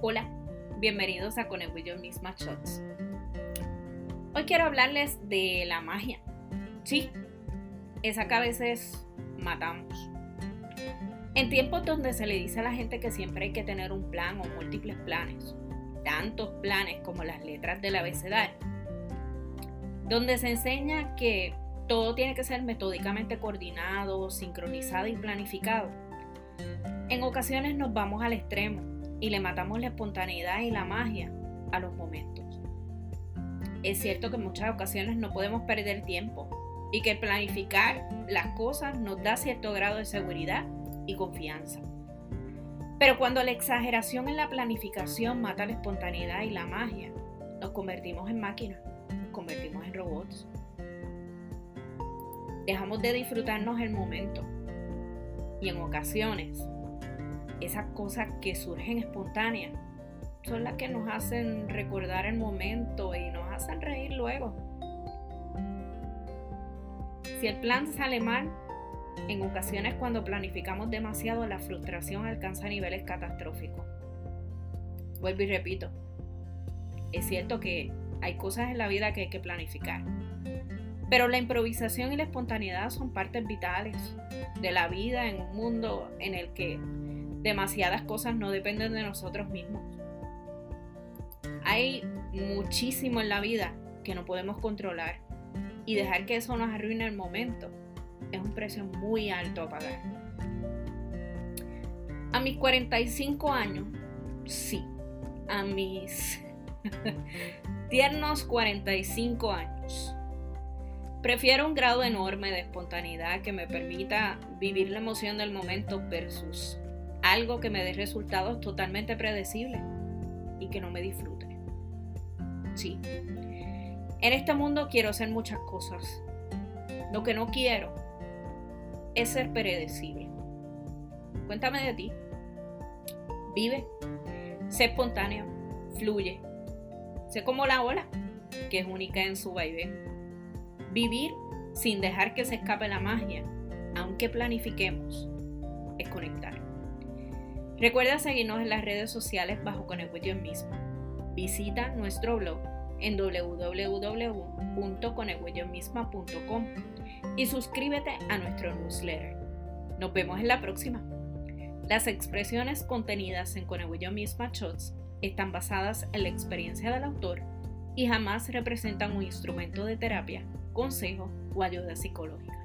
Hola, bienvenidos a Conejo Yo Misma Shots. Hoy quiero hablarles de la magia. Sí, esa que a veces matamos. En tiempos donde se le dice a la gente que siempre hay que tener un plan o múltiples planes, tantos planes como las letras del abecedario, donde se enseña que todo tiene que ser metódicamente coordinado, sincronizado y planificado. En ocasiones nos vamos al extremo y le matamos la espontaneidad y la magia a los momentos. Es cierto que en muchas ocasiones no podemos perder tiempo y que planificar las cosas nos da cierto grado de seguridad y confianza. Pero cuando la exageración en la planificación mata la espontaneidad y la magia, nos convertimos en máquinas, nos convertimos en robots. Dejamos de disfrutarnos el momento y en ocasiones esas cosas que surgen espontáneas son las que nos hacen recordar el momento y nos hacen reír luego. Si el plan sale mal, en ocasiones cuando planificamos demasiado la frustración alcanza niveles catastróficos. Vuelvo y repito, es cierto que hay cosas en la vida que hay que planificar, pero la improvisación y la espontaneidad son partes vitales de la vida en un mundo en el que demasiadas cosas no dependen de nosotros mismos. Hay muchísimo en la vida que no podemos controlar y dejar que eso nos arruine el momento es un precio muy alto a pagar. A mis 45 años, sí, a mis tiernos 45 años, prefiero un grado enorme de espontaneidad que me permita vivir la emoción del momento versus algo que me dé resultados totalmente predecibles y que no me disfrute. Sí, en este mundo quiero hacer muchas cosas. Lo que no quiero es ser predecible. Cuéntame de ti. Vive, sé espontáneo, fluye, sé como la ola, que es única en su vaivén. Vivir sin dejar que se escape la magia, aunque planifiquemos, es conectar. Recuerda seguirnos en las redes sociales bajo Conecto misma. Visita nuestro blog en www.conegüeyonmisma.com y suscríbete a nuestro newsletter. Nos vemos en la próxima. Las expresiones contenidas en Conegüeyo Misma Shots están basadas en la experiencia del autor y jamás representan un instrumento de terapia, consejo o ayuda psicológica.